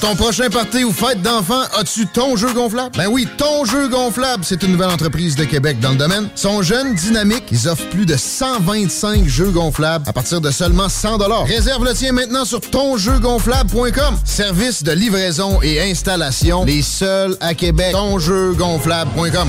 Ton prochain party ou fête d'enfants, as-tu ton jeu gonflable? Ben oui, ton jeu gonflable, c'est une nouvelle entreprise de Québec dans le domaine. Ils sont jeunes, dynamiques, ils offrent plus de 125 jeux gonflables à partir de seulement 100 Réserve le tien maintenant sur tonjeugonflable.com. Service de livraison et installation, les seuls à Québec. Tonjeugonflable.com.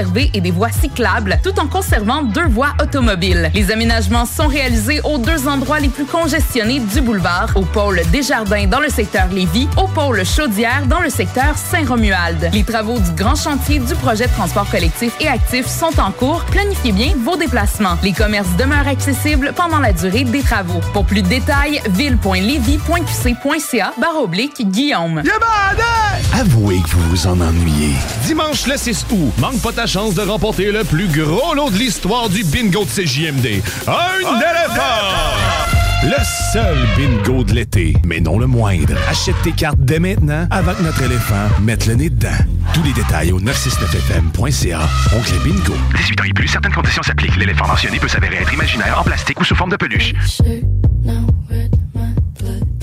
et des voies cyclables tout en conservant deux voies automobiles. Les aménagements sont réalisés aux deux endroits les plus congestionnés du boulevard, au pôle Desjardins dans le secteur Lévis, au pôle Chaudière dans le secteur Saint-Romuald. Les travaux du grand chantier du projet de transport collectif et actif sont en cours. Planifiez bien vos déplacements. Les commerces demeurent accessibles pendant la durée des travaux. Pour plus de détails, ville.levy.qc.ca barre oblique Guillaume. Avouez que vous vous en ennuyez. Dimanche le 6 août, manque pas ta chance de remporter le plus gros lot de l'histoire du bingo de CJMD. Un éléphant! Le seul bingo de l'été, mais non le moindre. Achète tes cartes dès maintenant avant que notre éléphant mette le nez dedans. Tous les détails au 969fm.ca. Oncle Bingo. 18 ans et plus, certaines conditions s'appliquent. L'éléphant mentionné peut s'avérer être imaginaire, en plastique ou sous forme de peluche.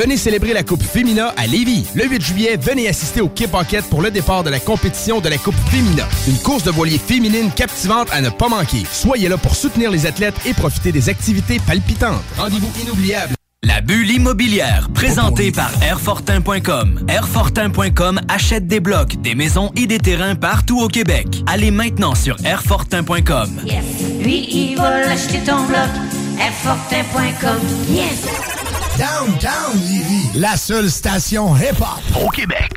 Venez célébrer la Coupe Fémina à Lévis. Le 8 juillet, venez assister au Kip Enquête pour le départ de la compétition de la Coupe Fémina. Une course de voilier féminine captivante à ne pas manquer. Soyez là pour soutenir les athlètes et profiter des activités palpitantes. Rendez-vous inoubliable. La bulle immobilière, présentée par Airfortin.com. Airfortin.com achète des blocs, des maisons et des terrains partout au Québec. Allez maintenant sur Airfortin.com. Yes. Lui, il va l'acheter ton bloc. Airfortin.com. Yes. Downtown Lévis, la seule station hip-hop. Au Québec.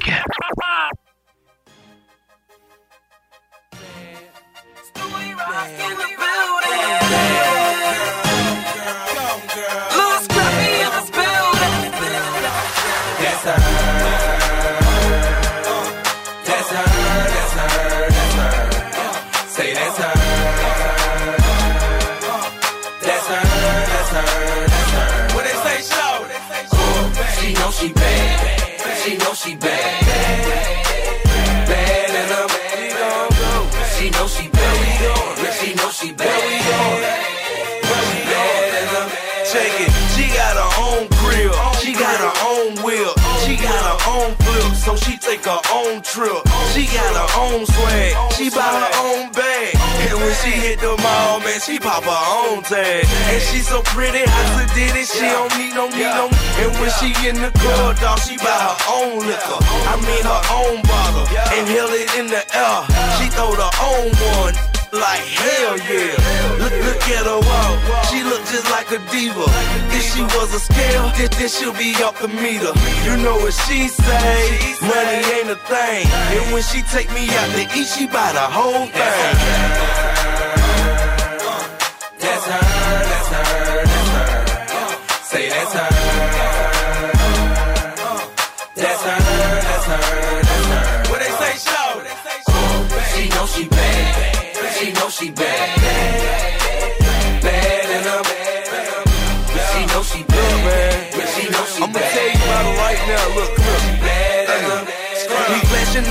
Take her own trip. She got her own swag, she buy her own bag. And when she hit the mall, man, she pop her own tag. And she so pretty, I said did it, she don't need no need no. And when she in the club, dog, she buy her own liquor. I mean her own bottle, and held it in the air. She throw the own one like hell yeah. Look, look at her walk, she look just like a diva. If she was a scale, then, then she'll be off the meter. You know what she say? Money ain't a thing. And when she take me out to eat, she buy the whole thing.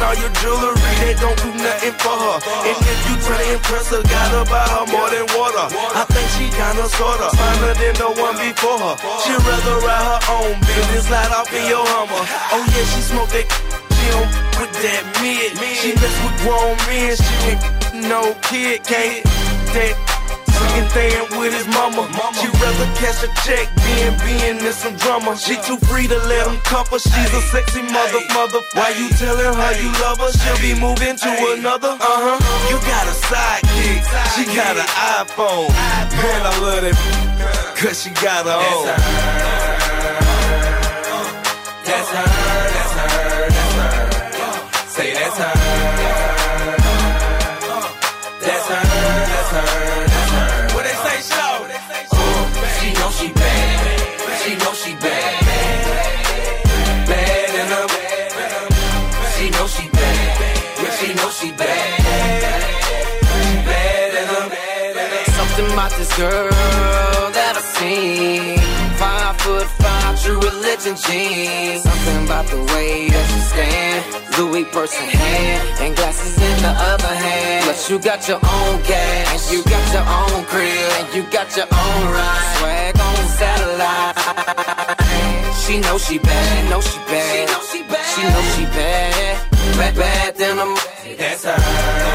All your jewelry, that don't do nothing for her. And if you try to impress her, gotta buy her more than water. I think she kinda sorta finer than the one before her. She'd rather ride her own business, slide off in your Hummer. Oh yeah, she smoke that. Don't with that mid. She mess with grown men. She ain't no kid, can't that. Second thing with his mama. She rather cash a check than being in some drama. She too free to let him cuff her. She's a sexy mother, mother. Why you telling her you love her? She'll be moving to another. Uh huh. You got a sidekick. She got an iPhone. Man, I love that. Cause she got her own. That's her, that's girl that I seen. Five foot five, true religion jeans. Something about the way that she stand. Louis purse in hand, and glasses in the other hand. But you got your own gas, and you got your own crib, and you got your own ride. Swag on satellite. She know she bad, know she bad. She know she bad. She know she bad. Bad, bad than a. That's her.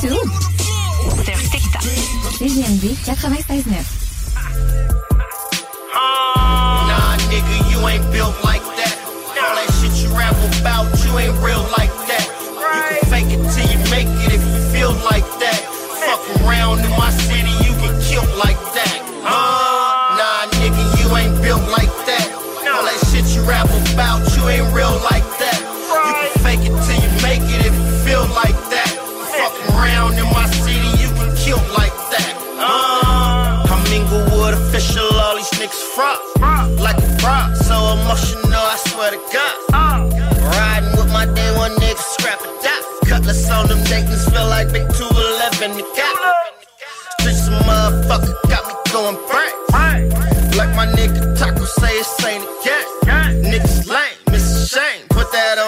Sur YouTube. Sur TikTok. CGMD 96.9.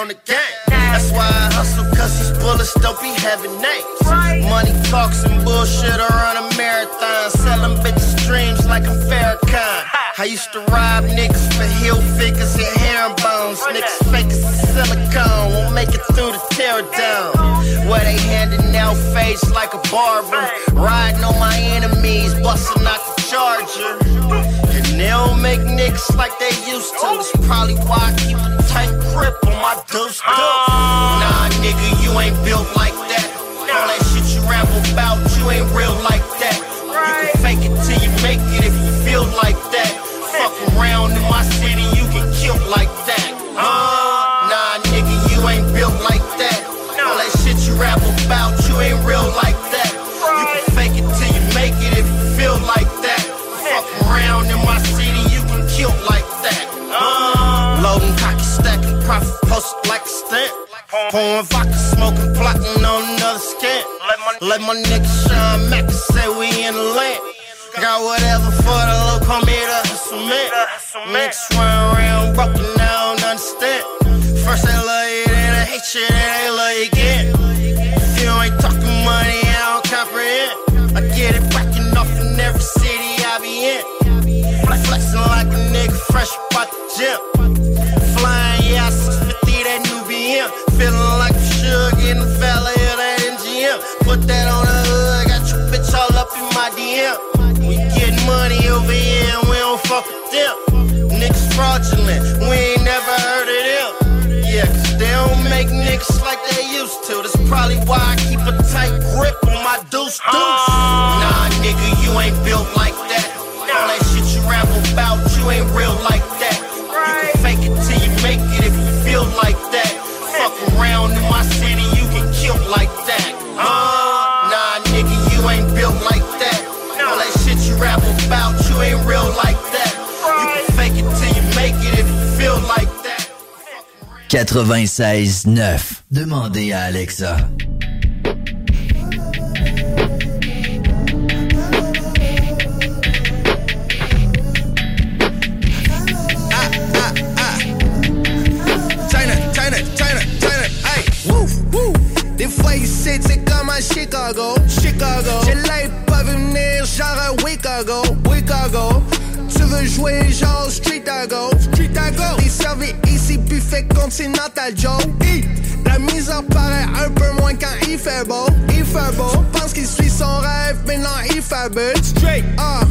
on the game. That's why I hustle, cause these bullets don't be having names. Money talks and bullshit, I run a marathon. Selling bitches dreams like I'm Farrakhan. I used to rob niggas for heel figures and hair bones. Niggas fake as silicone, won't make it through the tear down. Where they handing out face like a barber. Riding on my enemies, busting out the charger. They don't make niggas like they used to. It's probably why I keep a tight grip on my deuce deuce. Ah. Nah, nigga, you ain't built like that. All that shit you ramble about, you ain't real like that. You can fake it till you make it if you feel like that. Fuck around in my city, you get killed like that. Around in my city, you get killed like that. Uh, loading, cocky, stacking, profit posted like a stunt. Pouring vodka, smoking, plotting on another scant. Let my nigga Sean Mack say we in the land. Got whatever for the low, come here to hustle man. Niggas run around broken, I don't understand. First they love you, then they hate you, then they love you again. Fresh out the gym. Flying, yeah, 650 that new BM. Feeling like a sugar in the valley of that MGM. Put that on the hood, got your bitch all up in my DM. We get money over here and we don't fuck with them. Niggas fraudulent, we ain't never heard of them. Yeah, cause they don't make niggas like they used to. That's probably why I keep a tight grip on my deuce deuce. Ah. Nah, nigga, you ain't built like that. Rap about, you ain't real like that. You can fake it till you make it if you feel like that. Fuck around in my city, you get killed like that. Uh, nah, nigga, you ain't built like that. All that shit you rap about, you ain't real like that. You can fake it till you make it if you feel like that. 96.9. Demandez à Alexa. Chicago, Chicago. J'ai l'œil pas venir, genre à Chicago, Chicago. Tu veux jouer genre Street Go, Street Go. Les ici, buffet continental Joe. Hi. La misère paraît un peu moins quand il fait beau, il fait beau. Pense qu'il suit son rêve, mais non, il fabule. Straight, ah.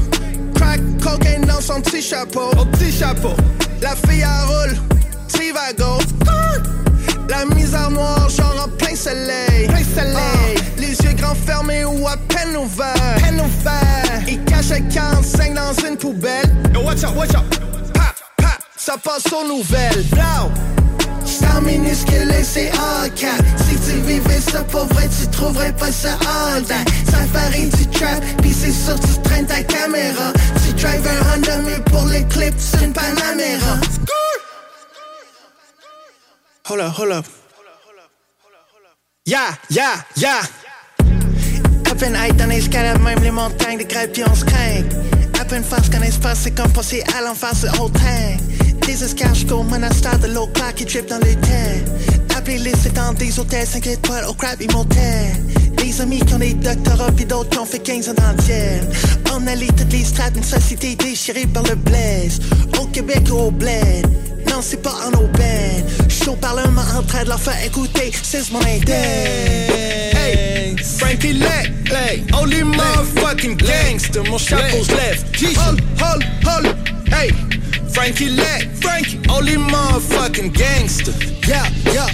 Crack cocaine dans son petit chapeau, au petit chapeau. La fille à roule, Trivago. La misère noire, genre en plein soleil. Plein soleil. les yeux grands fermés ou à peine ouverts. Peine ouverts. Il cache à 45 dans une poubelle. Yo, watch out, watch out. Ça passe aux nouvelles. Blow. Star minuscule et c'est cap Si tu vivais ça pour vrai, tu trouverais pas ça that Safari du trap, pis c'est sûr tu traînes ta caméra Tu drives un Honda mais pour les clips c'est une Panamera Hold up, hold up. Yeah, yeah, yeah. À peine être dans l'escalade, même les montagnes de grève puis on se craint. À peine face qu'un espace, c'est comme passer à l'enfance de old time. Des escargots, monastère de l'eau claire qui drip dans le temps. Appelez-les, c'est dans des hôtels 5 étoiles au crap motel Des amis qui ont des doctorats puis d'autres qui ont fait 15 ans ciel. On allie toutes les strates d'une société déchirée par le blaze Au Québec ou au bled non, c'est pas en aubaine. Chaud parlement en train de leur faire écouter, c'est mon indemne. Hey, Frankie Leck, hey, only motherfucking gangster. Mon chapeau's left. Hold, hold, hold, hey, Frankie Leck, Frankie, only motherfucking gangster. Yeah, yeah.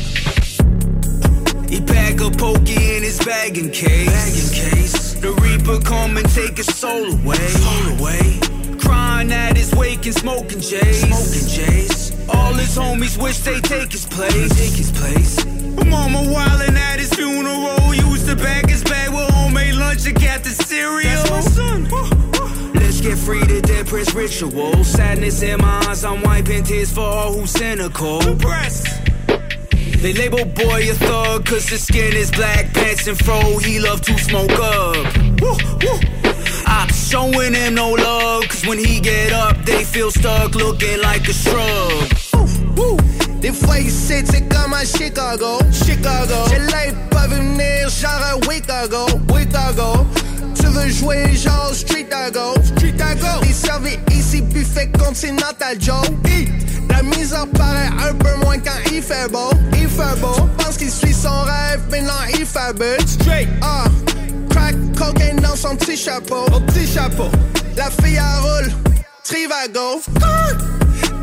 He pack a pokey in his bagging case. Bagging case. The Reaper come and take his soul away. Soul away. Crying at his wake and smoking J's. Smoking J's. All his homies wish they take his place. Take his place. Mama wildin' at his funeral. Used to bag his bag with homemade lunch and got the cereal. That's my son. Let's get free to dead press ritual. Sadness in my eyes, I'm wiping tears for all who's cynical. They label boy a thug cause his skin is black, pants and fro, he love to smoke up. Woo, woo. I'm showing him no love cause when he get up, they feel stuck looking like a shrub. Des fois ici, c'est comme à Chicago, Chicago. J'ai l'œil pas vu venir, genre à Chicago, Chicago. Tu veux jouer genre street à go. Street à go. Servis ici, buffet continental Joe. Eat. La misère paraît un peu moins quand il fait beau. Il fait beau. Pense qu'il suit son rêve, mais non, il fait but. Straight. Ah. Crack cocaine dans son petit chapeau. Au petit chapeau. La fille à roule. Trivago.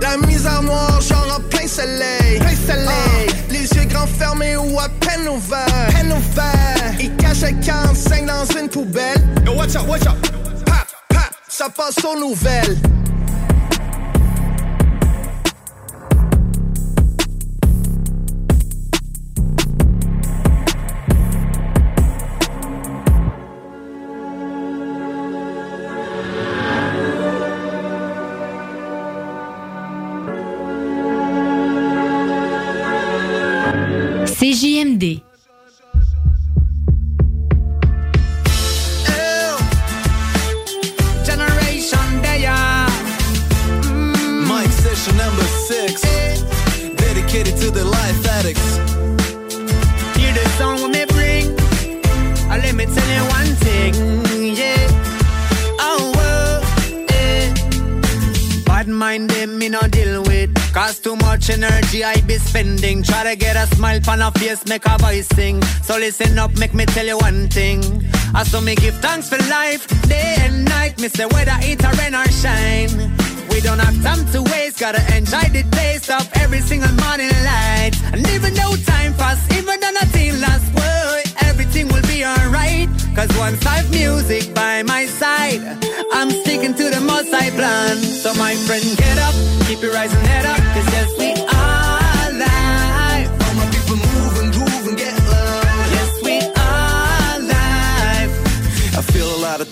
La misère noire, genre en plein soleil. Plein soleil. Ah. Les yeux grands fermés ou à peine ouverts. Peine ouverts. Il cache un 45 dans une poubelle. Yo, watch out, watch out. Pap, pap, ça passe aux nouvelles. CJMD. Generation Day. Mike session number six, dedicated to the life addicts. Hear the song when me bring. Uh, let me tell you one thing. Yeah. Oh, oh, eh. Bad mind them me no deal with. Cause too much energy I be spending. Try to get a smile on a face, make a voice sing. So listen up, make me tell you one thing. I saw me give thanks for life, day and night. Me say whether it a rain or shine. We don't have time to waste, gotta enjoy the taste of every single morning light. And even though time pass, even though nothing lasts, boy, everything will be alright. Cause once I've music by my side, I'm sticking to the most I plan. So my friend, get up, keep your rising head up, cause yes, we not a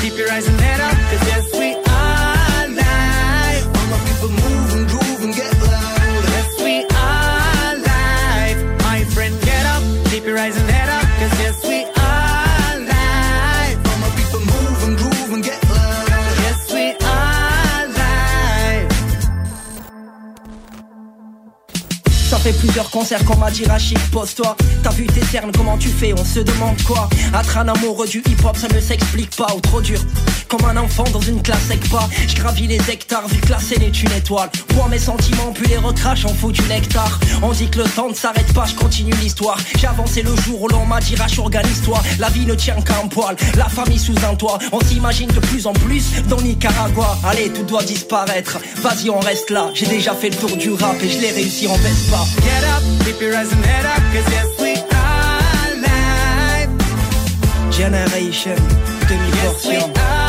keep your rising head up, cause yes, we plusieurs concerts m'a dit Rachid, pose-toi. T'as vu tes cernes, comment tu fais, on se demande quoi. Être un amoureux du hip-hop, ça ne s'explique pas Ou trop dur, comme un enfant dans une classe avec pas. Je gravis les hectares, vu que la scène est une étoile. Pour mes sentiments, puis les recrache, on fout du nectar. On dit que le temps ne s'arrête pas, je continue l'histoire. J'ai avancé le jour où l'on m'a dit organise-toi La vie ne tient qu'à un poil, la famille sous un toit On s'imagine de plus en plus dans Nicaragua. Allez, tout doit disparaître, vas-y on reste là. J'ai déjà fait le tour du rap et je l'ai réussi en baisse pas. Get up, keep your rising head up, cause yes, we are live. Generation, Yes, demi-portion are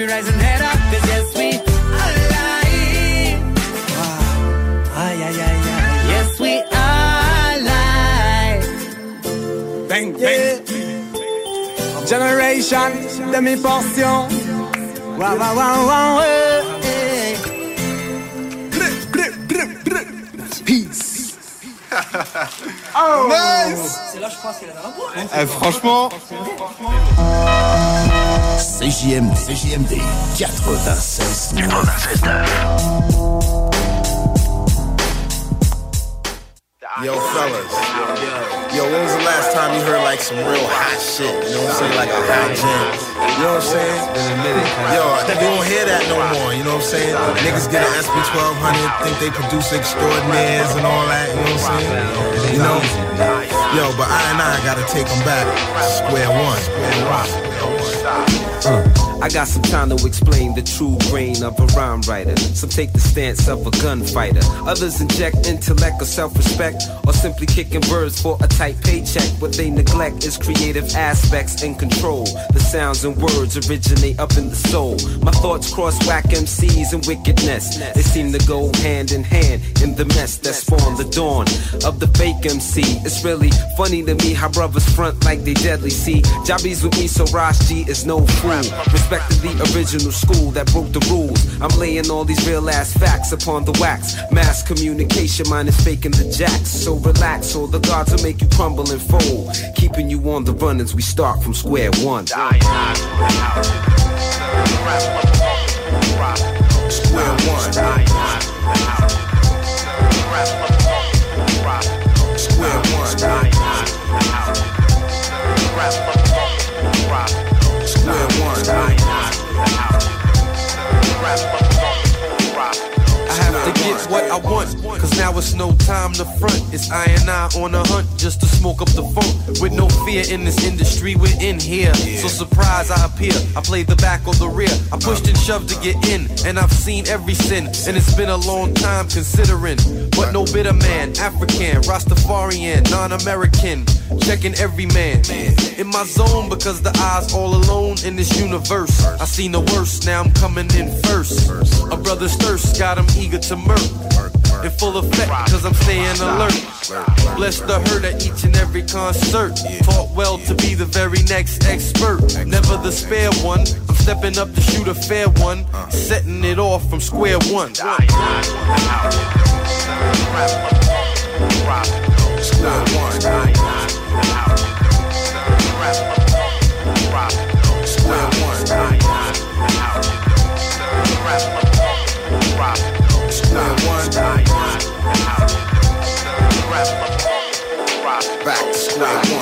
We're rising head up, cause yes, we are alive. Yes, we are alive. Bang, bang. Yeah. Generation, demi-portion. Wow, wow, wow, wow. Oh. Nice. C'est là je pense qu'il a dans la boîte Eh, franchement. CJMD, CJMD 96 Yo, fellas. Yo, when was the last time you heard like some real hot shit? You know what I'm saying? Like a hot jam. You know what I'm saying? Yo, you don't hear that no more. You know what I'm saying? Niggas get an SP 1200, think they produce extraordinaires and all that. You know what I'm saying? You know? Yo, but I and I gotta take them back. Square one. Square one. Uh, I got some time to explain the true grain of a rhyme writer. Some take the stance of a gunfighter. Others inject intellect or self-respect, or simply kicking birds for a tight paycheck. What they neglect is creative aspects and control. The sounds and words originate up in the soul. My thoughts cross whack MCs and wickedness. They seem to go hand in hand in the mess that spawned the dawn of the fake MC. It's really funny to me how brothers front like they deadly. See, Jobbies with me, so G is no fool. Respect to the original school that broke the rules. I'm laying all these real ass facts upon the wax. Mass communication, mine is faking the jacks. So relax, or the gods will make you crumble and fold. Keeping you on the run as we start from square one. Square one. Square one. I want, cause now it's no time to front. It's I and I on a hunt just to smoke up the funk. With no fear in this industry, we're in here. So surprise I appear. I play the back or the rear. I pushed and shoved to get in, and I've seen every sin. And it's been a long time considering. But no bitter man, African, Rastafarian, non-American. Checking every man in my zone because the eyes all alone in this universe. I seen the worst, now I'm coming in first. A brother's thirst got him eager to murk. In full effect, cause I'm staying alert. Bless the hurt at each and every concert. Taught well to be the very next expert. Never the spare one. I'm stepping up to shoot a fair one. Setting it off from square one. Square one.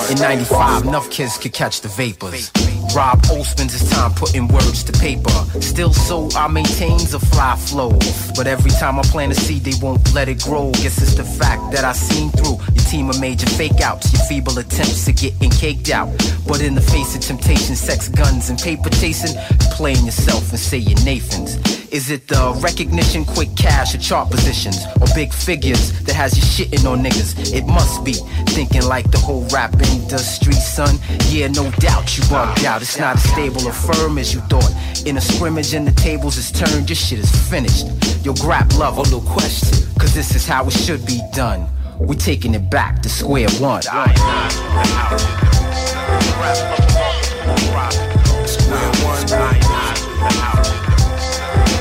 In 95, enough kids could catch the vapors. Rob Osmond's his time putting words to paper. Still so I maintains a fly flow. But every time I plant a seed, they won't let it grow. Guess it's the fact that I seen through your team of major fake outs, your feeble attempts to getting caked out. But in the face of temptation, sex, guns, and paper chasing, playing yourself and say you're Nathan's. Is it the recognition, quick cash, or chart positions, or big figures that has you shitting on niggas? It must be thinking like the whole rap industry, son. Yeah, no doubt you bugged out. It's not as stable or firm as you thought. In a scrimmage and the tables is turned, your shit is finished. Yo, grab love, no question, cause this is how it should be done. We taking it back to square one. Square one.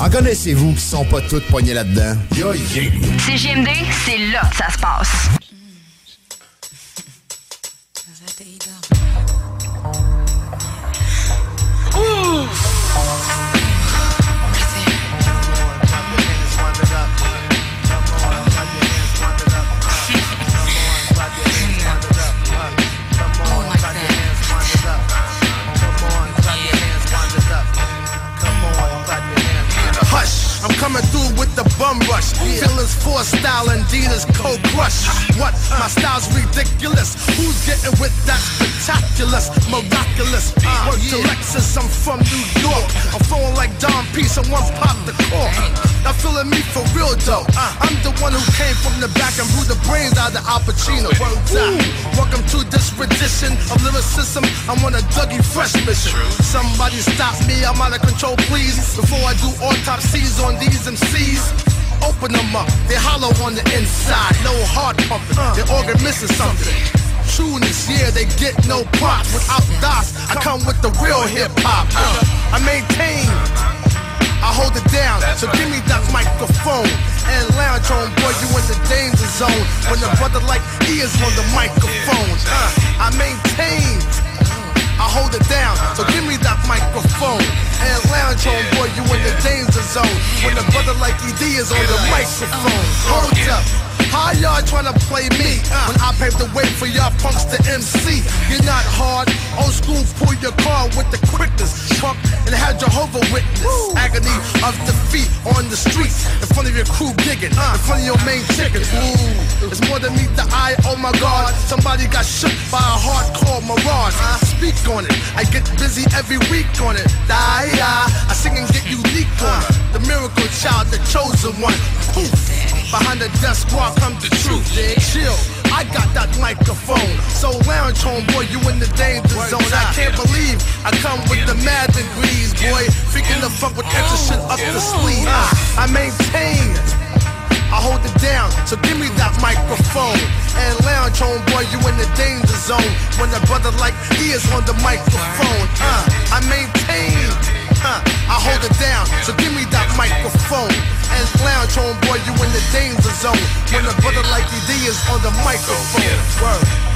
En connaissez-vous qui sont pas toutes poignées là-dedans? Yo, yeah. CGMD, c'est là que ça se passe. One who came from the back and blew the brains out of Pacino. Words out. Welcome to this rendition of lyricism. I'm on a Dougie Fresh mission. Somebody stop me, I'm out of control, please. Before I do autopsies on these MCs. Open them up, they hollow on the inside. No heart pumping, their organ missing something. Trueness, yeah, they get no props. Without DOS, I come with the real hip hop. Uh, I maintain, I hold it down. So give me that microphone and lounge on, boy, you in the danger zone. When the brother like he is on the microphone. Uh, I maintain, I hold it down. So give me that microphone and lounge on, boy, you in the danger zone. When the brother like ED is on the microphone. Hold up. How y'all tryna play me when I paved the way for y'all punks to MC? You're not hard, old school, pull your car with the quickness. Pump and have Jehovah witness. Agony of defeat on the streets in front of your crew gigging, in front of your main chickens. Ooh, it's more than meet the eye. Oh my God, somebody got shook by a hardcore mirage. I speak on it, I get busy every week on it. Die, I sing and get unique on it. The miracle child, the chosen one. Poof. Behind the desk walk come the truth. Chill, I got that microphone. So lounge home, boy, you in the danger zone. I can't believe I come with the mad degrees, boy. Freaking the fuck with extra shit up the sleeve. I maintain. I hold it down, so give me that microphone and lounge home, boy. You in the danger zone when a brother like he is on the microphone. Uh, I maintain, uh, I hold it down, so give me that microphone and lounge home, boy. You in the danger zone when a brother like ED is on the microphone. Word.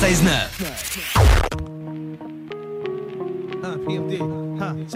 96.9.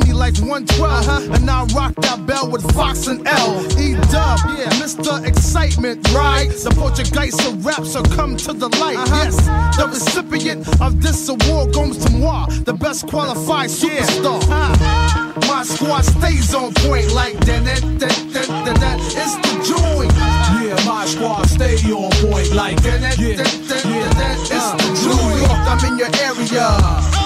me like 112. And I rock that bell with Fox and L. E Dub, yeah, Mr. Excitement, right? The Portuguese of rap, so come to the light. Uh-huh. Yes, the recipient of this award goes to moi, the best qualified superstar. Uh-huh. My squad stays on point like that. that, that, that, that, that. It's the joint. Yeah, my squad stay on point like that. that, that, that, that, that. It's the New York, I'm in your area.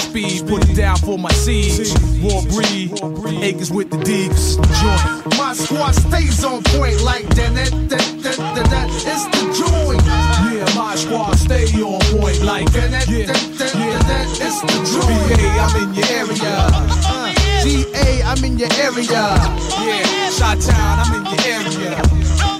Speed, put it down for my siege. War breed, acres with the deeps. Joint. My squad stays on point like that. that, that, that, that, that. It's the joint. Yeah, my squad stay on point like that. that, yeah, that, that, yeah. that, that. It's the joint. VA, I'm in your area. Uh, GA, I'm in your area. Yeah, Shot Town, I'm in your area.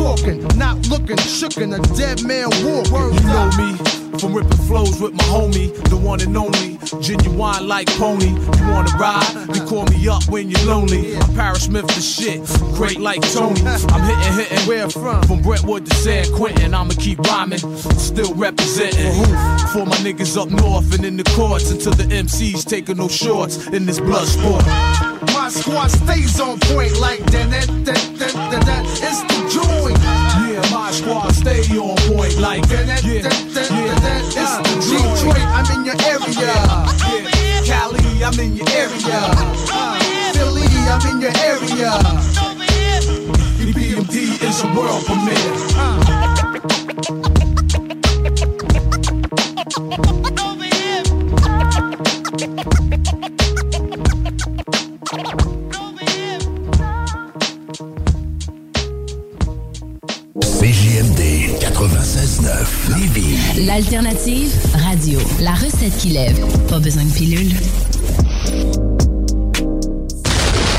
Talking, not looking, shookin' a dead man walking. You know me from ripping flows with my homie, the one and only, genuine like pony. You wanna ride? You call me up when you're lonely. I'm Paris Smith the shit, great like Tony. I'm hitting, hitting. Where from? From Brentwood to San Quentin. I'ma keep rhyming, still representing. For my niggas up north and in the courts until the MCs taking no shorts in this blood sport. My squad stays on point like that. that, that, that, that, that. It's the joint. Yeah, my squad stay on point like that. that, yeah, that, that, yeah. that, It's the joint. Detroit. I'm in your area. Yeah, Cali, I'm in your area. Philly, I'm in your area. EBMD is a world premiere. CJMD L'alternative radio. La recette qui lève. Pas besoin de pilule.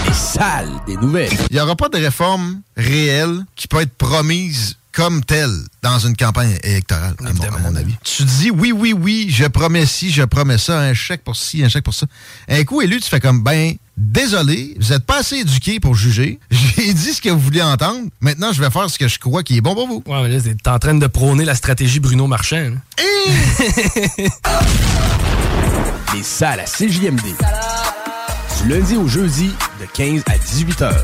Les salles des nouvelles. Il n'y aura pas de réforme réelle qui peut être promise comme telle dans une campagne électorale, à mon, à mon avis. Tu dis oui, oui, oui, je promets ci, je promets ça, un chèque pour ci, un chèque pour ça. Un coup élu, tu fais comme, ben, désolé, vous n'êtes pas assez éduqué pour juger. J'ai dit ce que vous vouliez entendre. Maintenant, je vais faire ce que je crois qui est bon pour vous. Ouais, mais là, t'es en train de prôner la stratégie Bruno Marchand. hein. Les salles à CJMD. Du lundi au jeudi, de 15 à 18 heures.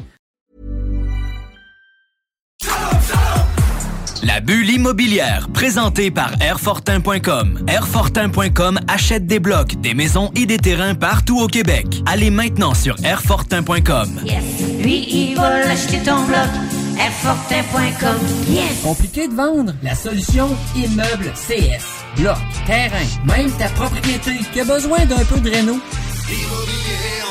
La bulle immobilière, présentée par Airfortin.com. Airfortin.com achète des blocs, des maisons et des terrains partout au Québec. Allez maintenant sur Airfortin.com. Yes. Lui, il va l'acheter ton bloc. Airfortin.com. Yes. Compliqué de vendre? La solution Immeuble CS. Bloc, terrain, même ta propriété qui a besoin d'un peu de réno? Immobilier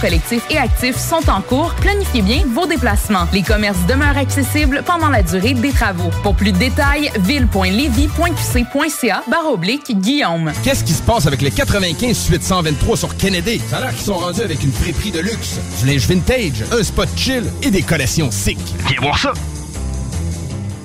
collectif et actif sont en cours. Planifiez bien vos déplacements. Les commerces demeurent accessibles pendant la durée des travaux. Pour plus de détails, ville.levy.qc.ca barre oblique Guillaume. Qu'est-ce qui se passe avec les 95 suite 123 sur Kennedy? Ça a l'air qu'ils sont rendus avec une friperie de luxe, du linge vintage, un spot chill et des collections sick. Viens voir ça!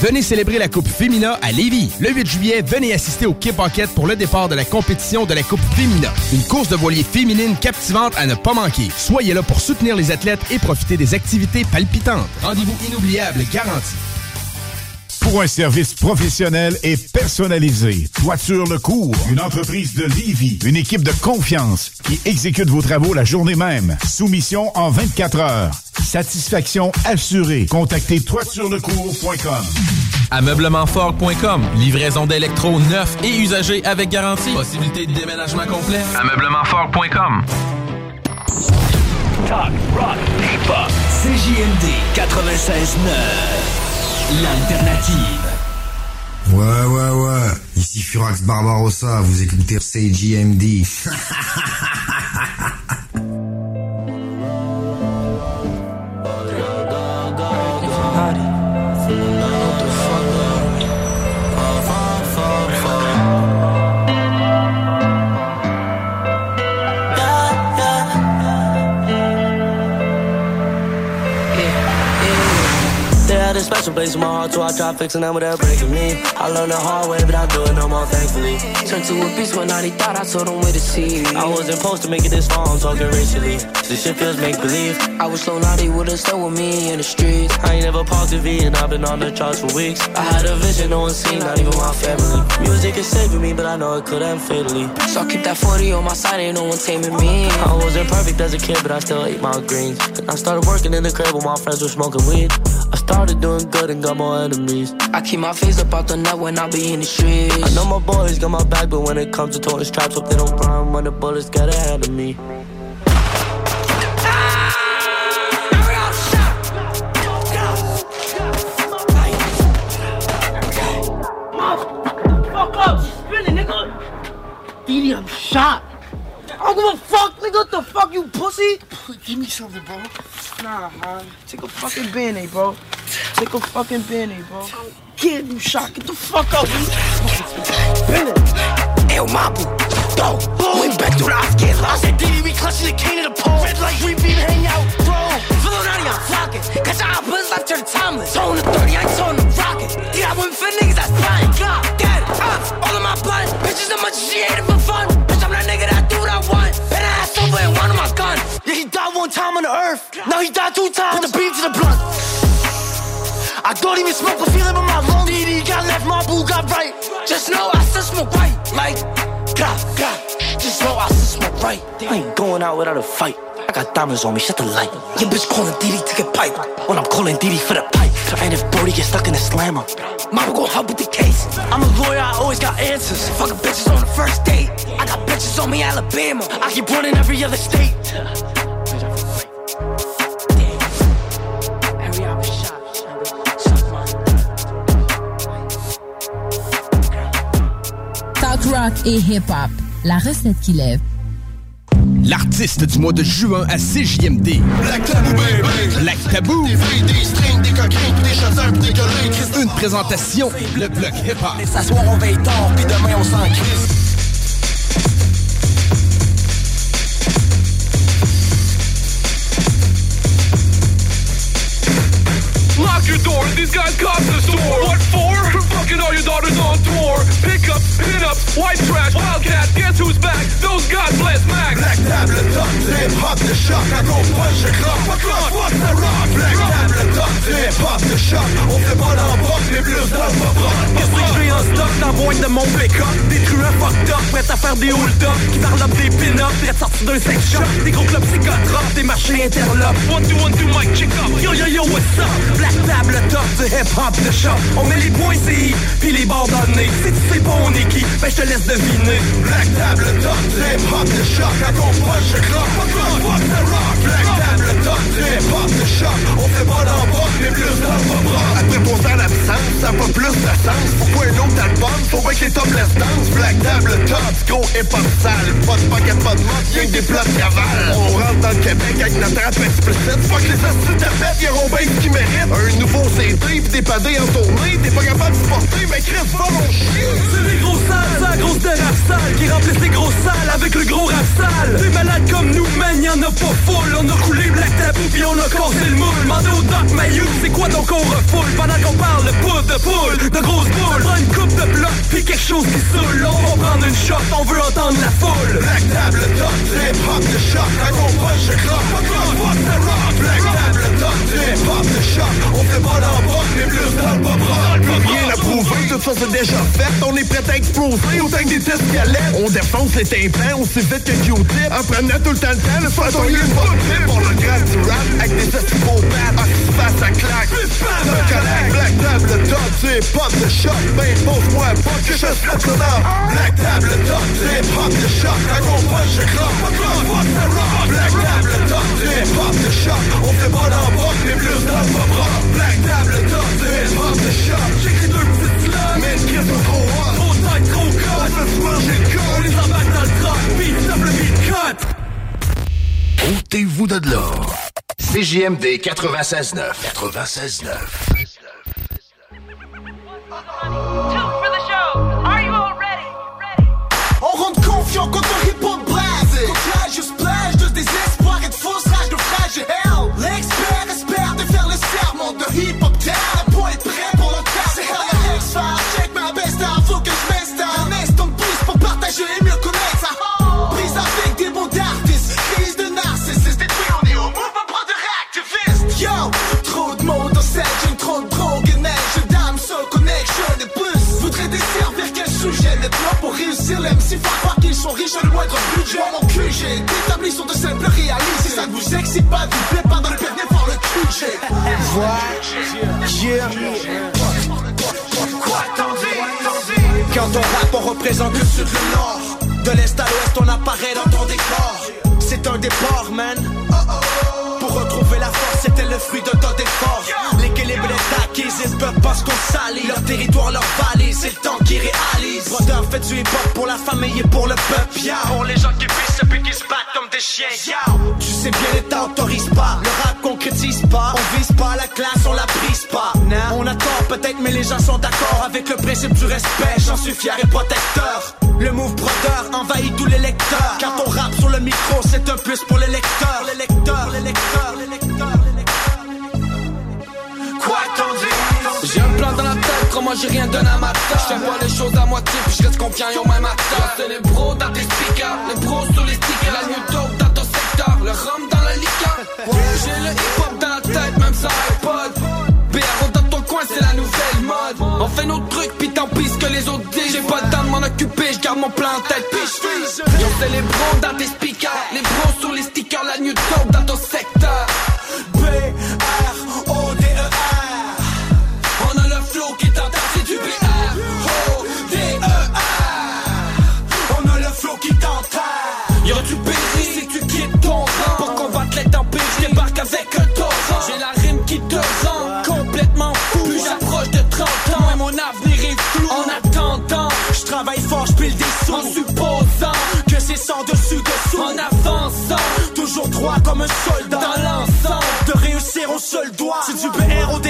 Venez célébrer la Coupe Fémina à Lévis. Le 8 juillet, venez assister au Kip Pocket pour le départ de la compétition de la Coupe Fémina. Une course de voilier féminine captivante à ne pas manquer. Soyez là pour soutenir les athlètes et profiter des activités palpitantes. Rendez-vous inoubliable garanti. Pour un service professionnel et personnalisé, Toiture Le Cours, une entreprise de Lévis, une équipe de confiance qui exécute vos travaux la journée même. Soumission en 24 heures. Satisfaction assurée. Contactez toiturelecours.com. Ameublementfort.com. Livraison d'électro neuf et usagés avec garantie. Possibilité de déménagement complet. Ameublementfort.com. Talk, rock, hip-hop. CJMD 96.9. L'alternative. Ouais, ouais, ouais. Ici Furax Barbarossa, vous écoutez CJMD. a place in my heart, so I tried fixing them without breaking me. I learned the hard way, but I do it no more, thankfully. Turned to a beast when I thought I told them where to see. I wasn't supposed to make it this far, I'm talking racially. This shit feels make believe. I was so naughty, would've stayed with me in the streets. I ain't never parked a V, and I've been on the charts for weeks. I had a vision, no one seen, not even my family. Music is saving me, but I know it could end fatally. So I keep that 40 on my side, ain't no one taming me. I wasn't perfect as a kid, but I still ate my greens. And I started working in the crib when my friends were smoking weed. I started doing good and got more enemies. I keep my face up out the net when I be in the streets. I know my boys got my back, but when it comes to toting straps, hope they don't run when the bullets get ahead of me. Fuck up, spinning, nigga. Didi, I'm shot. I don't give a fuck, nigga. What the fuck, you pussy? Give me something, bro. Nah, man. Take a fucking band-aid, bro. Take a fucking band-aid, bro. Kid, you shot. Get the fuck up. Spinning. Eu mabu, go, we back to the lost. I said, Diddy, we clutching the king of the pole. Red light, we beam, hang out, bro. Filonati, I'm flocking. Cause I buzz life to timeless. Tone the 30, I tone the rocket. Did I win for niggas that's fine? God, dead, ops, uh, all of my blood. Bitches, how much she ate it for fun. Bitch, I'm that nigga that do what I want. Been an ass over and one of my gun. Yeah, he died one time on the earth. Now he died two times. Put the beam to the blunt. I don't even smoke a feeling but my lung. Didi got left, my boo got right. Just know I still smoke right. Like, God, God. Just know I still smoke right. I ain't going out without a fight. I got diamonds on me, shut the light. Your bitch calling Didi to get pipe. When I'm calling Didi for the pipe. And if Brody gets stuck in the slammer, mama gon' help with the case. I'm a lawyer, I always got answers. Fucking bitches on the first date. I got bitches on me, Alabama. I keep running every other state. Rock et hip-hop. La recette qui lève. L'artiste du mois de juin à CJMD. Black Tabou, baby. Black Tabou. Des filles, des strings, des coquins, des chasseurs, des collègues. Une présentation, le bloc hip-hop. Et s'asseoir, on veille tard, puis demain, on s'en crisse. Lock your door, these guys cost the store. What for? Fucking all your daughters on tour. Pickups, hit ups, white trash, wildcat, guess who's back? Those God bless Mac. Black table top, hip hop de choc, à gros punch et clock, pas clock, fuck the rock? Black table top, hip hop de choc, on fait pas l'embarque, les blues dans le pop Qu'est-ce que j'ai en stock dans boîte de mon pick-up Des truands fucked up, prêts à faire des hold-up Qui parlent up des pin-up, prêts sortis d'un sex shop Des gros clubs psychotropes, des marchés interlopes One, two, one, two, mic, check up. Yo yo yo, what's up? Black table top du hip-hop de shop On met les points CI, puis les bords le nez Si tu sais pas on est qui, ben je te laisse deviner Black table top, hip hop de choc, à gros punch et clock, pas fuck the rock. Black table top, hip hop de choc, on fait pas dans le pop rock. Après pour faire l'absence, ça pas plus de sens. Pourquoi un autre album? Faut bien que les topless dance. Black table top, gros hip hop sale. Pas de pocket, pas de mode, y'a que des plats de cavale. On rentre dans le Québec avec notre rap explicite. Fuck les astuces de fête, y'auront bien ce qu'ils méritent. Un nouveau CD pis des padés en tournée. T'es pas capable de supporter, mon chien. C'est les gros sales, c'est la grosse sale Qui remplissent les grosses salles avec le gros rap sale. Des malades comme nous, man, y'en a pas full. On a coulé Black Tabou pis on a cassé le moule. Mandé au Doc Mayou, c'est quoi donc on refoule? Pendant qu'on parle de poudre de poule, de grosses boules. Prends une coupe de bloc pis quelque chose qui saoule. On va prendre une shot, on veut entendre la foule. Black table top, hip hop de choc, à gros punch et clock, fuck the rock. Black hip hop de choc, on fait pas l'embarque, les blues dans le pop. Plus rien à prouver, tout ça c'est déjà fait, on est prêt à exploser autant que des tests galettes. On défonce les tympans aussi vite que Q-tip, en prenant tout le temps le temps, le on y une bonne tip pour le grand du rap, avec des estivaux bad, qui se passe à claque. Collègue, black table top, hip hop de choc, ben pose-moi pas que je le. Black table top, de choc, gros punch pas fuck the rock. Black table hip hop de on fait pas les blues dans le pop rock. Black de j'écris deux petites slams, mais une crise au trop hot. Trop tête, trop On fait manger le On col. les embarque dans le truck, le beat cut Ôtez-vous de là. CJMD 96.9. 96.9. excite pas, vous plaît pas dans le permis par le QG Quoi t'en Quand on rappe, on représente le sud, le nord. De l'est à l'ouest, on apparaît dans ton décor. C'est un départ, man. Pour retrouver la force, c'était le fruit de ton effort. L'équilibre est acquis, ils peuvent pas se qu'on salit. Leur territoire, leur vallée, c'est le temps qui réalise. Brodeur fait du hip-hop pour la famille et pour le peuple? Yeah. Pour les gens qui puissent et puis qui se battent comme des chiens. Yeah. Tu sais bien, l'État autorise pas. Le rap concrétise pas. On vise pas la classe, on la brise pas. On a tort peut-être, mais les gens sont d'accord avec le principe du respect. J'en suis fier et protecteur. Le move brodeur envahit tous les lecteurs. Quand on rappe sur le micro, c'est un plus pour les lecteurs. Les lecteurs, les lecteurs, les lecteurs, crois-moi j'ai rien donné à ma tête Je fais pas les choses à moitié puis je reste confiant au même acteur C'est les pros dans tes speakers, les pros sur les stickers. La new dope dans ton secteur, le rhum dans la liqueur. J'ai le hip-hop dans la tête, même sans iPod. BRO dans ton coin, c'est la nouvelle mode. On fait nos trucs puis tant pis que les autres disent. J'ai pas le temps de m'en occuper, je garde mon plan en tête puis je Yo c'est les pros dans tes comme un soldat. Dans l'ensemble, de réussir au seul doigt. C'est du B-R-O-D-E-R à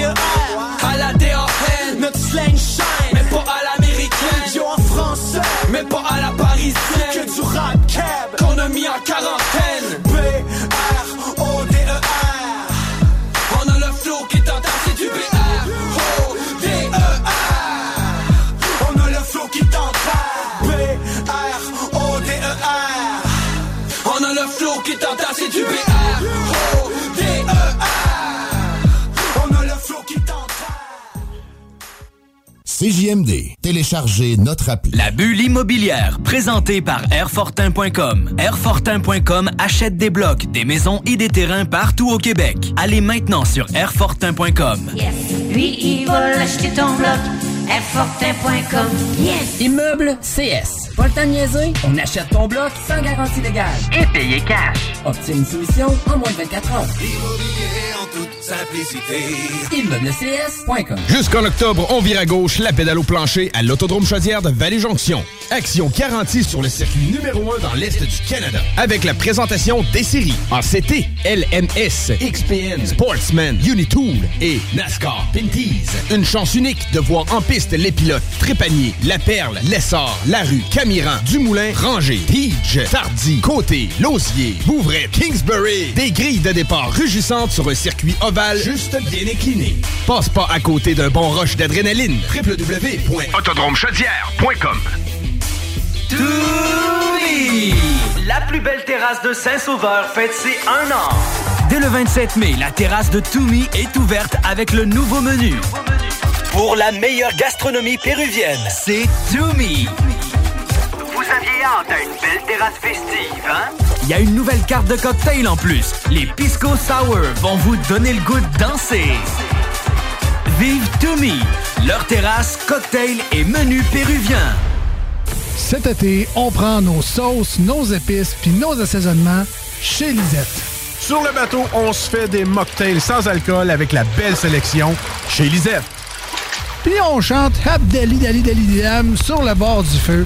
CJMD. Téléchargez notre appli. La bulle immobilière, présentée par Airfortin.com. Airfortin.com achète des blocs, des maisons et des terrains partout au Québec. Allez maintenant sur Airfortin.com. Lui, il va l'acheter ton bloc. Airfortin.com. Yes! Immeuble CS. Pas le temps de niaiser? On achète ton bloc sans garantie légale. Et payer cash. Obtiens une solution en moins de 24 heures. Immobilier en toute simplicité. ImmeublesCS.com. Jusqu'en octobre, on vire à gauche la pédale au plancher à l'Autodrome Chaudière de Vallée-Jonction. Action garantie sur le circuit numéro 1 dans l'Est du Canada. Avec la présentation des séries en CT, LMS, XPN, Sportsman, Unitool et NASCAR Pinties. Une chance unique de voir en piste les pilotes Trépanier, La Perle, Lessard, Larue, Camiran, Dumoulin, Ranger, Pidge, Tardy, Côté, Lausier, Bouvray, Kingsbury. Des grilles de départ rugissantes sur un circuit ovale juste bien incliné. Passe pas à côté d'un bon rush d'adrénaline. www.autodromechaudière.com Toumi! La plus belle terrasse de Saint-Sauveur fête ses un an. Dès le 27 mai, la terrasse de Toumi est ouverte avec le nouveau menu. Pour la meilleure gastronomie péruvienne, c'est Toumi. À une belle terrasse festive, hein? Il y a une nouvelle carte de cocktail en plus. Les Pisco Sour vont vous donner le goût de danser. Vive Toumi, leur terrasse, cocktail et menu péruvien. Cet été, on prend nos sauces, nos épices puis nos assaisonnements chez Lisette. Sur le bateau, on se fait des mocktails sans alcool avec la belle sélection chez Lisette. Puis on chante Abdali Dali Dali Dam sur le bord du feu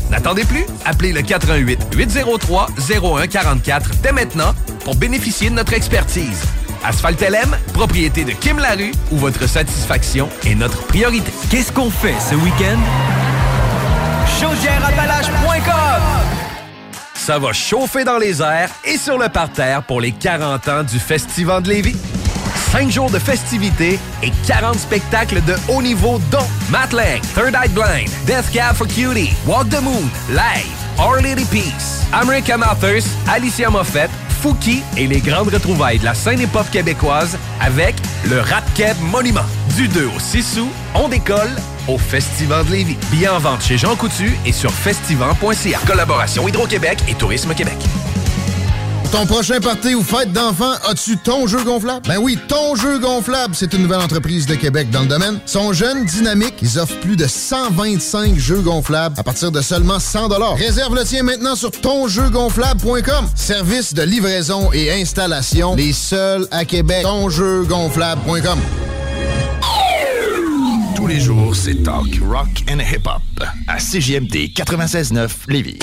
N'attendez plus, appelez le 88 803 0144 dès maintenant pour bénéficier de notre expertise. Asphalt LM, propriété de Kim Larue, où votre satisfaction est notre priorité. Qu'est-ce qu'on fait ce week-end? Ça va chauffer dans les airs et sur le parterre pour les 40 ans du Festival de Lévis. 5 jours de festivités et 40 spectacles de haut niveau dont Matt Lang, Third Eye Blind, Death Cab for Cutie, Walk the Moon, Live, Our Lady Peace, American Authors, Alicia Moffett, Fouki et les grandes retrouvailles de la scène hip-hop québécoise avec le Rap Monument. Du 2 au 6 août, on décolle au Festival de Lévis. Billets en vente chez Jean Coutu et sur festival.ca. Collaboration Hydro-Québec et Tourisme Québec. Ton prochain party ou fête d'enfant, as-tu ton jeu gonflable? Ben oui, ton jeu gonflable, c'est une nouvelle entreprise de Québec dans le domaine. Sont jeunes, dynamiques, ils offrent plus de 125 jeux gonflables à partir de seulement 100 Réserve le tien maintenant sur tonjeugonflable.com. Service de livraison et installation, les seuls à Québec. Tonjeugonflable.com. Tous les jours, c'est talk, rock and hip-hop à CJMD 96.9 Lévis.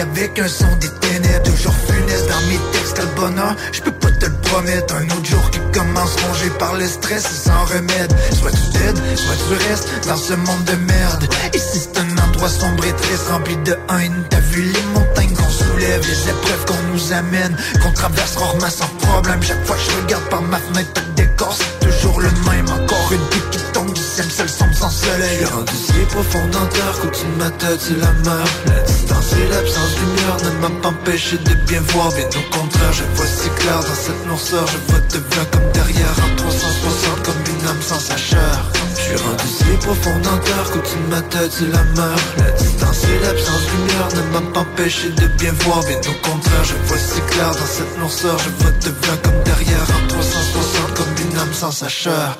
Avec un son des ténèbres. Toujours funeste dans mes textes, quel bonheur. Je peux pas te le promettre. Un autre jour qui commence rongé par le stress sans remède. Soit tu dead, soit tu restes dans ce monde de merde. Ici c'est un endroit sombre et triste rempli de haine. T'as vu les montagnes qu'on soulève, les épreuves qu'on nous amène Qu'on traverse rarement sans problème. Chaque fois que je regarde par ma fenêtre, c'est toujours le même Encore une pique qui tombe ciel, seul sans soleil. Je suis rendu si profond dans terre qu'au-dessus de ma tête c'est la mer La distance et l'absence de lumière ne m'a pas empêché de bien voir. Bien au contraire, je vois si clair dans cette noirceur. Je vois devant comme derrière en 360 comme une âme sans sa chair Je suis rendu si profond dans terre qu'au-dessus de ma tête c'est la mer La distance et l'absence de lumière ne m'a pas empêché de bien voir. Bien au contraire, je vois si clair dans cette noirceur. Je vois devant comme derrière en 360 comme une âme sans sa chair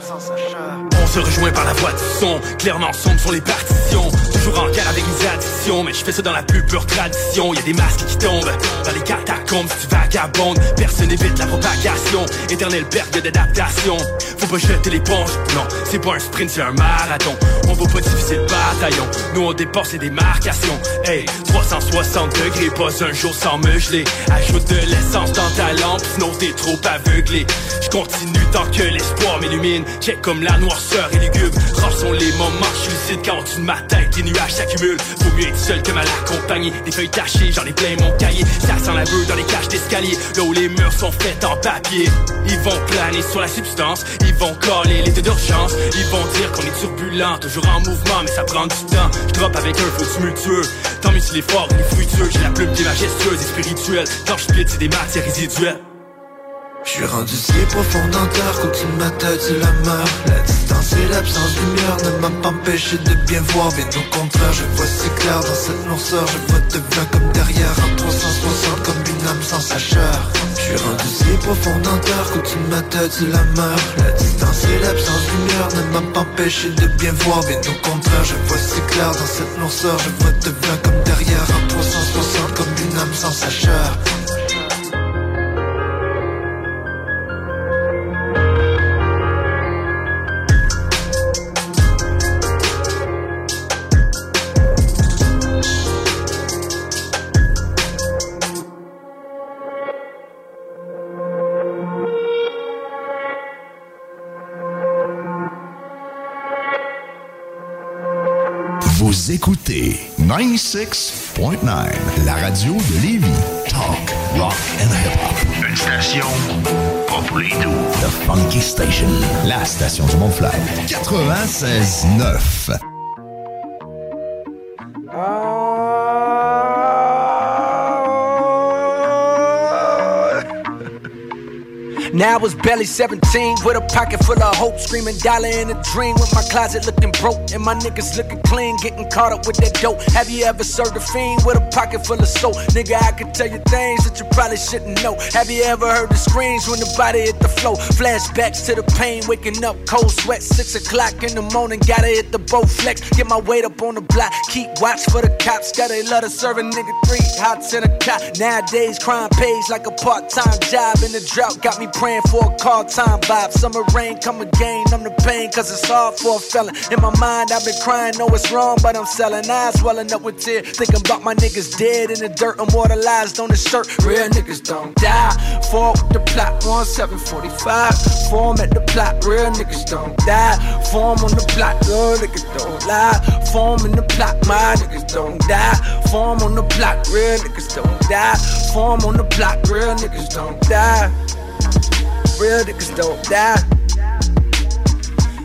On se rejoint par la voix du son, clairement sombre sur les partitions. Toujours en guerre avec les addictions, mais je fais ça dans la plus pure tradition. Y a des masques qui tombent dans les catacombes si tu vagabondes. Personne n'évite la propagation, éternelle perte d'adaptation. Faut pas jeter l'éponge, non, c'est pas un sprint, c'est un marathon. On va pas diviser le bataillon, nous on dépasse les démarcations. Hey, 360 degrés, pas un jour sans me geler. Ajoute de l'essence dans ta lampe, sinon t'es trop aveuglé. Je continue tant que l'espoir m'illumine. Check comme la noirceur sont les moments, je suis lucide quand au-dessus de ma tête, les nuages s'accumulent. Faut mieux être seul que mal accompagné. Des feuilles tachées, j'en ai plein mon cahier. Ça sent la beuh dans les cages d'escalier. Là où les murs sont faits en papier. Ils vont planer sur la substance, ils vont coller l'état d'urgence. Ils vont dire qu'on est turbulent, toujours en mouvement, mais ça prend du temps. Je drop avec un feu tumultueux. Tant mieux fort, il est fructueux. J'ai la plume qui est et spirituelle. Quand je c'est des matières résiduelles. Je suis rendu si profond dans terre qu'au-dessus de ma tête la mer La distance et l'absence de lumière ne m'a pas empêché de bien voir. Bien au contraire, je vois si clair dans cette noirceur. Je vois devant comme derrière en 360 comme une âme sans sa chair Je suis rendu si profond dans terre qu'au-dessus de ma tête la mer La distance et l'absence de lumière ne m'a pas empêché de bien voir. Bien au contraire, je vois si clair dans cette noirceur. Je vois devant comme derrière en 360 comme une âme sans sa écoutez 96.9, la radio de Lévis. Talk, rock and hip-hop. Une station pas pour les doux. The Funky Station, la station du Mont-Fly. 96.9. Now I was barely 17 with a pocket full of hope, screaming dollar in dream with my closet looking broke and my niggas looking clean, getting caught up with that dope. Have you ever served a fiend with a pocket full of soap? Nigga, I could tell you things that you probably shouldn't know. Have you ever heard the screams when the body hit the floor? Flashbacks to the pain, waking up cold sweat, six o'clock in the morning, gotta hit the boat flex, get my weight up on the block, keep watch for the cops, gotta love to serve a nigga three hots in a cop. Nowadays, crime pays like a part-time job, and the drought got me praying for a call time vibe. Summer rain come again, I'm the pain, cause it's hard for a felon. In my mind, I've been crying, know it's wrong, but I'm selling eyes, swelling up with tears. Thinking about my niggas dead in the dirt, immortalized on the shirt. Real niggas don't die. Fall with the plot, 1745. Form at the plot, real niggas don't die. Form on the plot, real niggas don't lie. Form in the plot, my niggas don't die. Form on the block, real niggas don't die. Form on the block, real niggas don't die. Real niggas don't die.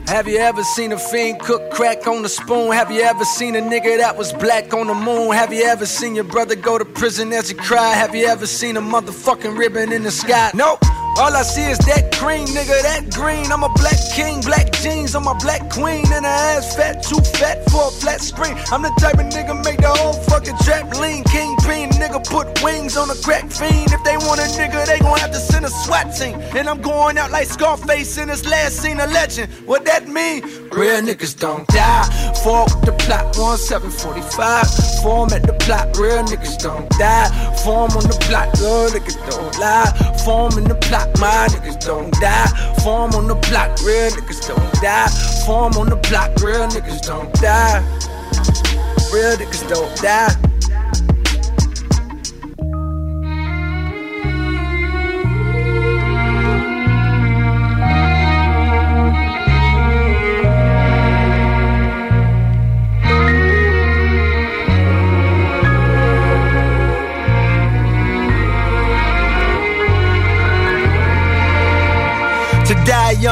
Have you ever seen a fiend cook crack on the spoon? Have you ever seen a nigga that was black on the moon? Have you ever seen your brother go to prison as he cried? Have you ever seen a motherfucking ribbon in the sky? Nope. All I see is that green, nigga, that green. I'm a black king, black jeans I'm a black queen. And her ass fat, too fat for a flat screen. I'm the type of nigga make the whole fucking trap lean. Kingpin, nigga put wings on a crack fiend. If they want a nigga, they gon' have to send a SWAT team. And I'm going out like Scarface in his last scene, a legend. What that mean? Real niggas don't die. Fall with the plot, 1745. Form at the plot, real niggas don't die. Form on the plot, real niggas don't lie. Form in the plot, my niggas don't die. Form on the block, real niggas don't die. Form on the block, real niggas don't die. Real niggas don't die.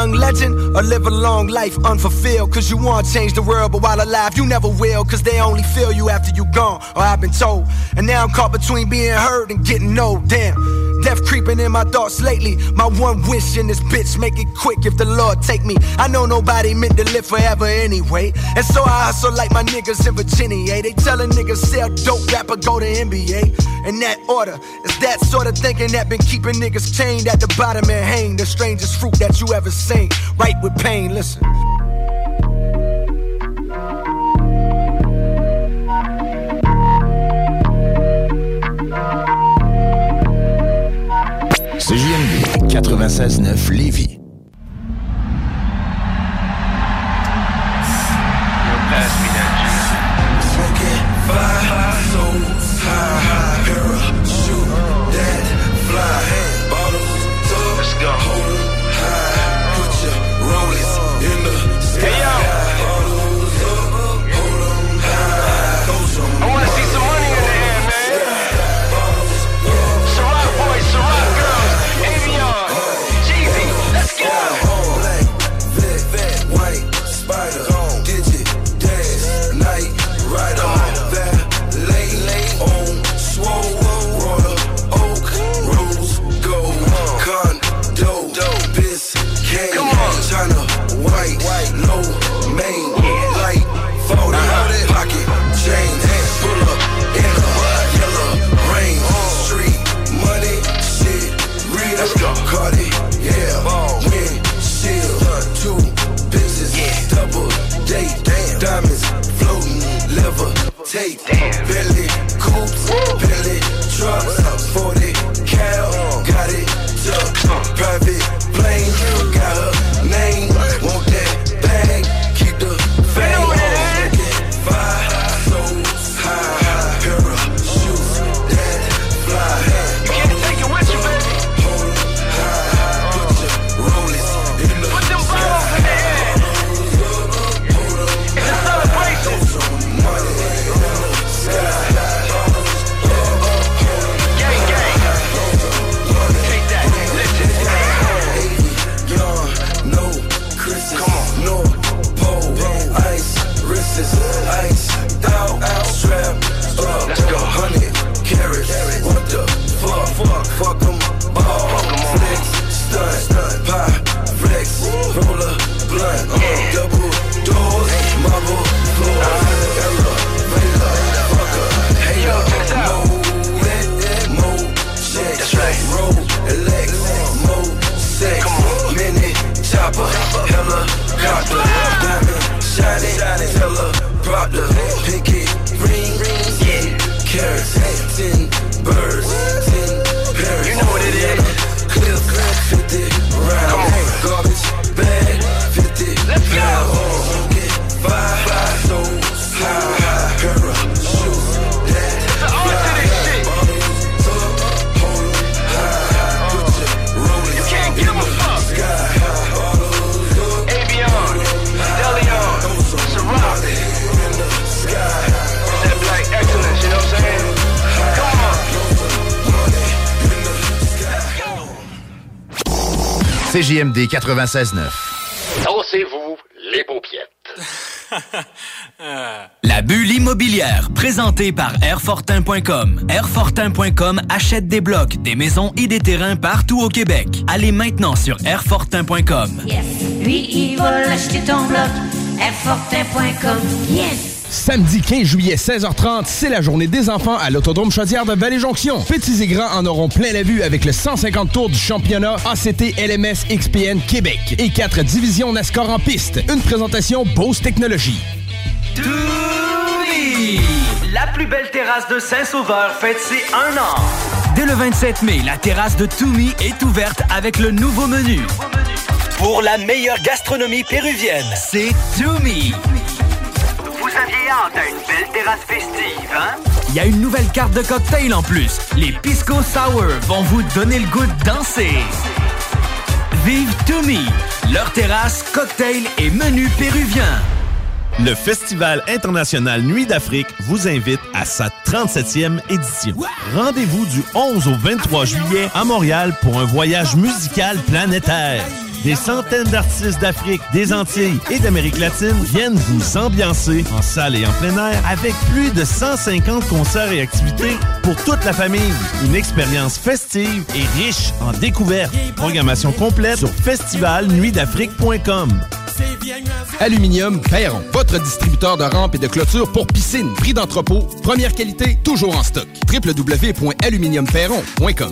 Young legend or live a long life unfulfilled. Cause you want to change the world, but while alive, you never will. Cause they only feel you after you gone, or I've been told. And now I'm caught between being heard and getting old. Damn. Death creeping in my thoughts lately. My one wish in this bitch, make it quick if the Lord take me. I know nobody meant to live forever anyway. And so I hustle like my niggas in Virginia. They tellin' niggas sell dope, rapper go to NBA. In that order, it's that sort of thinking that been keeping niggas chained at the bottom and hang. The strangest fruit that you ever seen. Right with pain, listen. 96.9 Lévis. CJMD 96.9. Dansez-vous les paupiètes. La bulle immobilière, présentée par Airfortin.com. Airfortin.com achète des blocs, des maisons et des terrains partout au Québec. Allez maintenant sur Airfortin.com. Lui, il va l'acheter ton bloc. Airfortin.com. Yes! Samedi 15 juillet, 16h30, c'est la journée des enfants à l'Autodrome Chaudière de Vallée-Jonction. Petits et grands en auront plein la vue avec le 150 tours du championnat ACT LMS XPN Québec et quatre divisions NASCAR en piste. Une présentation Bose Technologies. Toumi! La plus belle terrasse de Saint-Sauveur fête ses un an. Dès le 27 mai, la terrasse de Toumi est ouverte avec le nouveau menu. Pour la meilleure gastronomie péruvienne, c'est Tumi. À une belle terrasse festive, hein? Il y a une nouvelle carte de cocktail en plus. Les Pisco Sour vont vous donner le goût de danser. Vive Tumi, leur terrasse, cocktail et menu péruvien. Le Festival international Nuit d'Afrique vous invite à sa 37e édition. Rendez-vous du 11 au 23 juillet à Montréal pour un voyage musical planétaire. Des centaines d'artistes d'Afrique, des Antilles et d'Amérique latine viennent vous ambiancer en salle et en plein air avec plus de 150 concerts et activités pour toute la famille. Une expérience festive et riche en découvertes. Programmation complète sur festivalnuitdafrique.com. Aluminium Perron, votre distributeur de rampes et de clôtures pour piscine. Prix d'entrepôt, première qualité, toujours en stock. www.aluminiumperron.com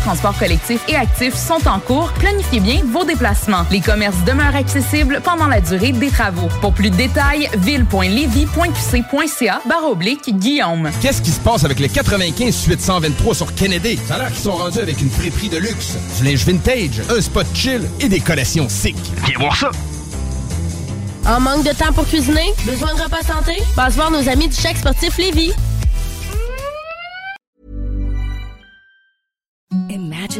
de transport collectifs et actifs sont en cours. Planifiez bien vos déplacements. Les commerces demeurent accessibles pendant la durée des travaux. Pour plus de détails, ville.levy.qc.ca barre oblique Guillaume. Qu'est-ce qui se passe avec les 95 suite 123 sur Kennedy? Ça a l'air qu'ils sont rendus avec une friperie de luxe, du linge vintage, un spot chill et des collations sick. Viens voir ça! En manque de temps pour cuisiner? Besoin de repas santé? Passe voir nos amis du chèque sportif Lévis.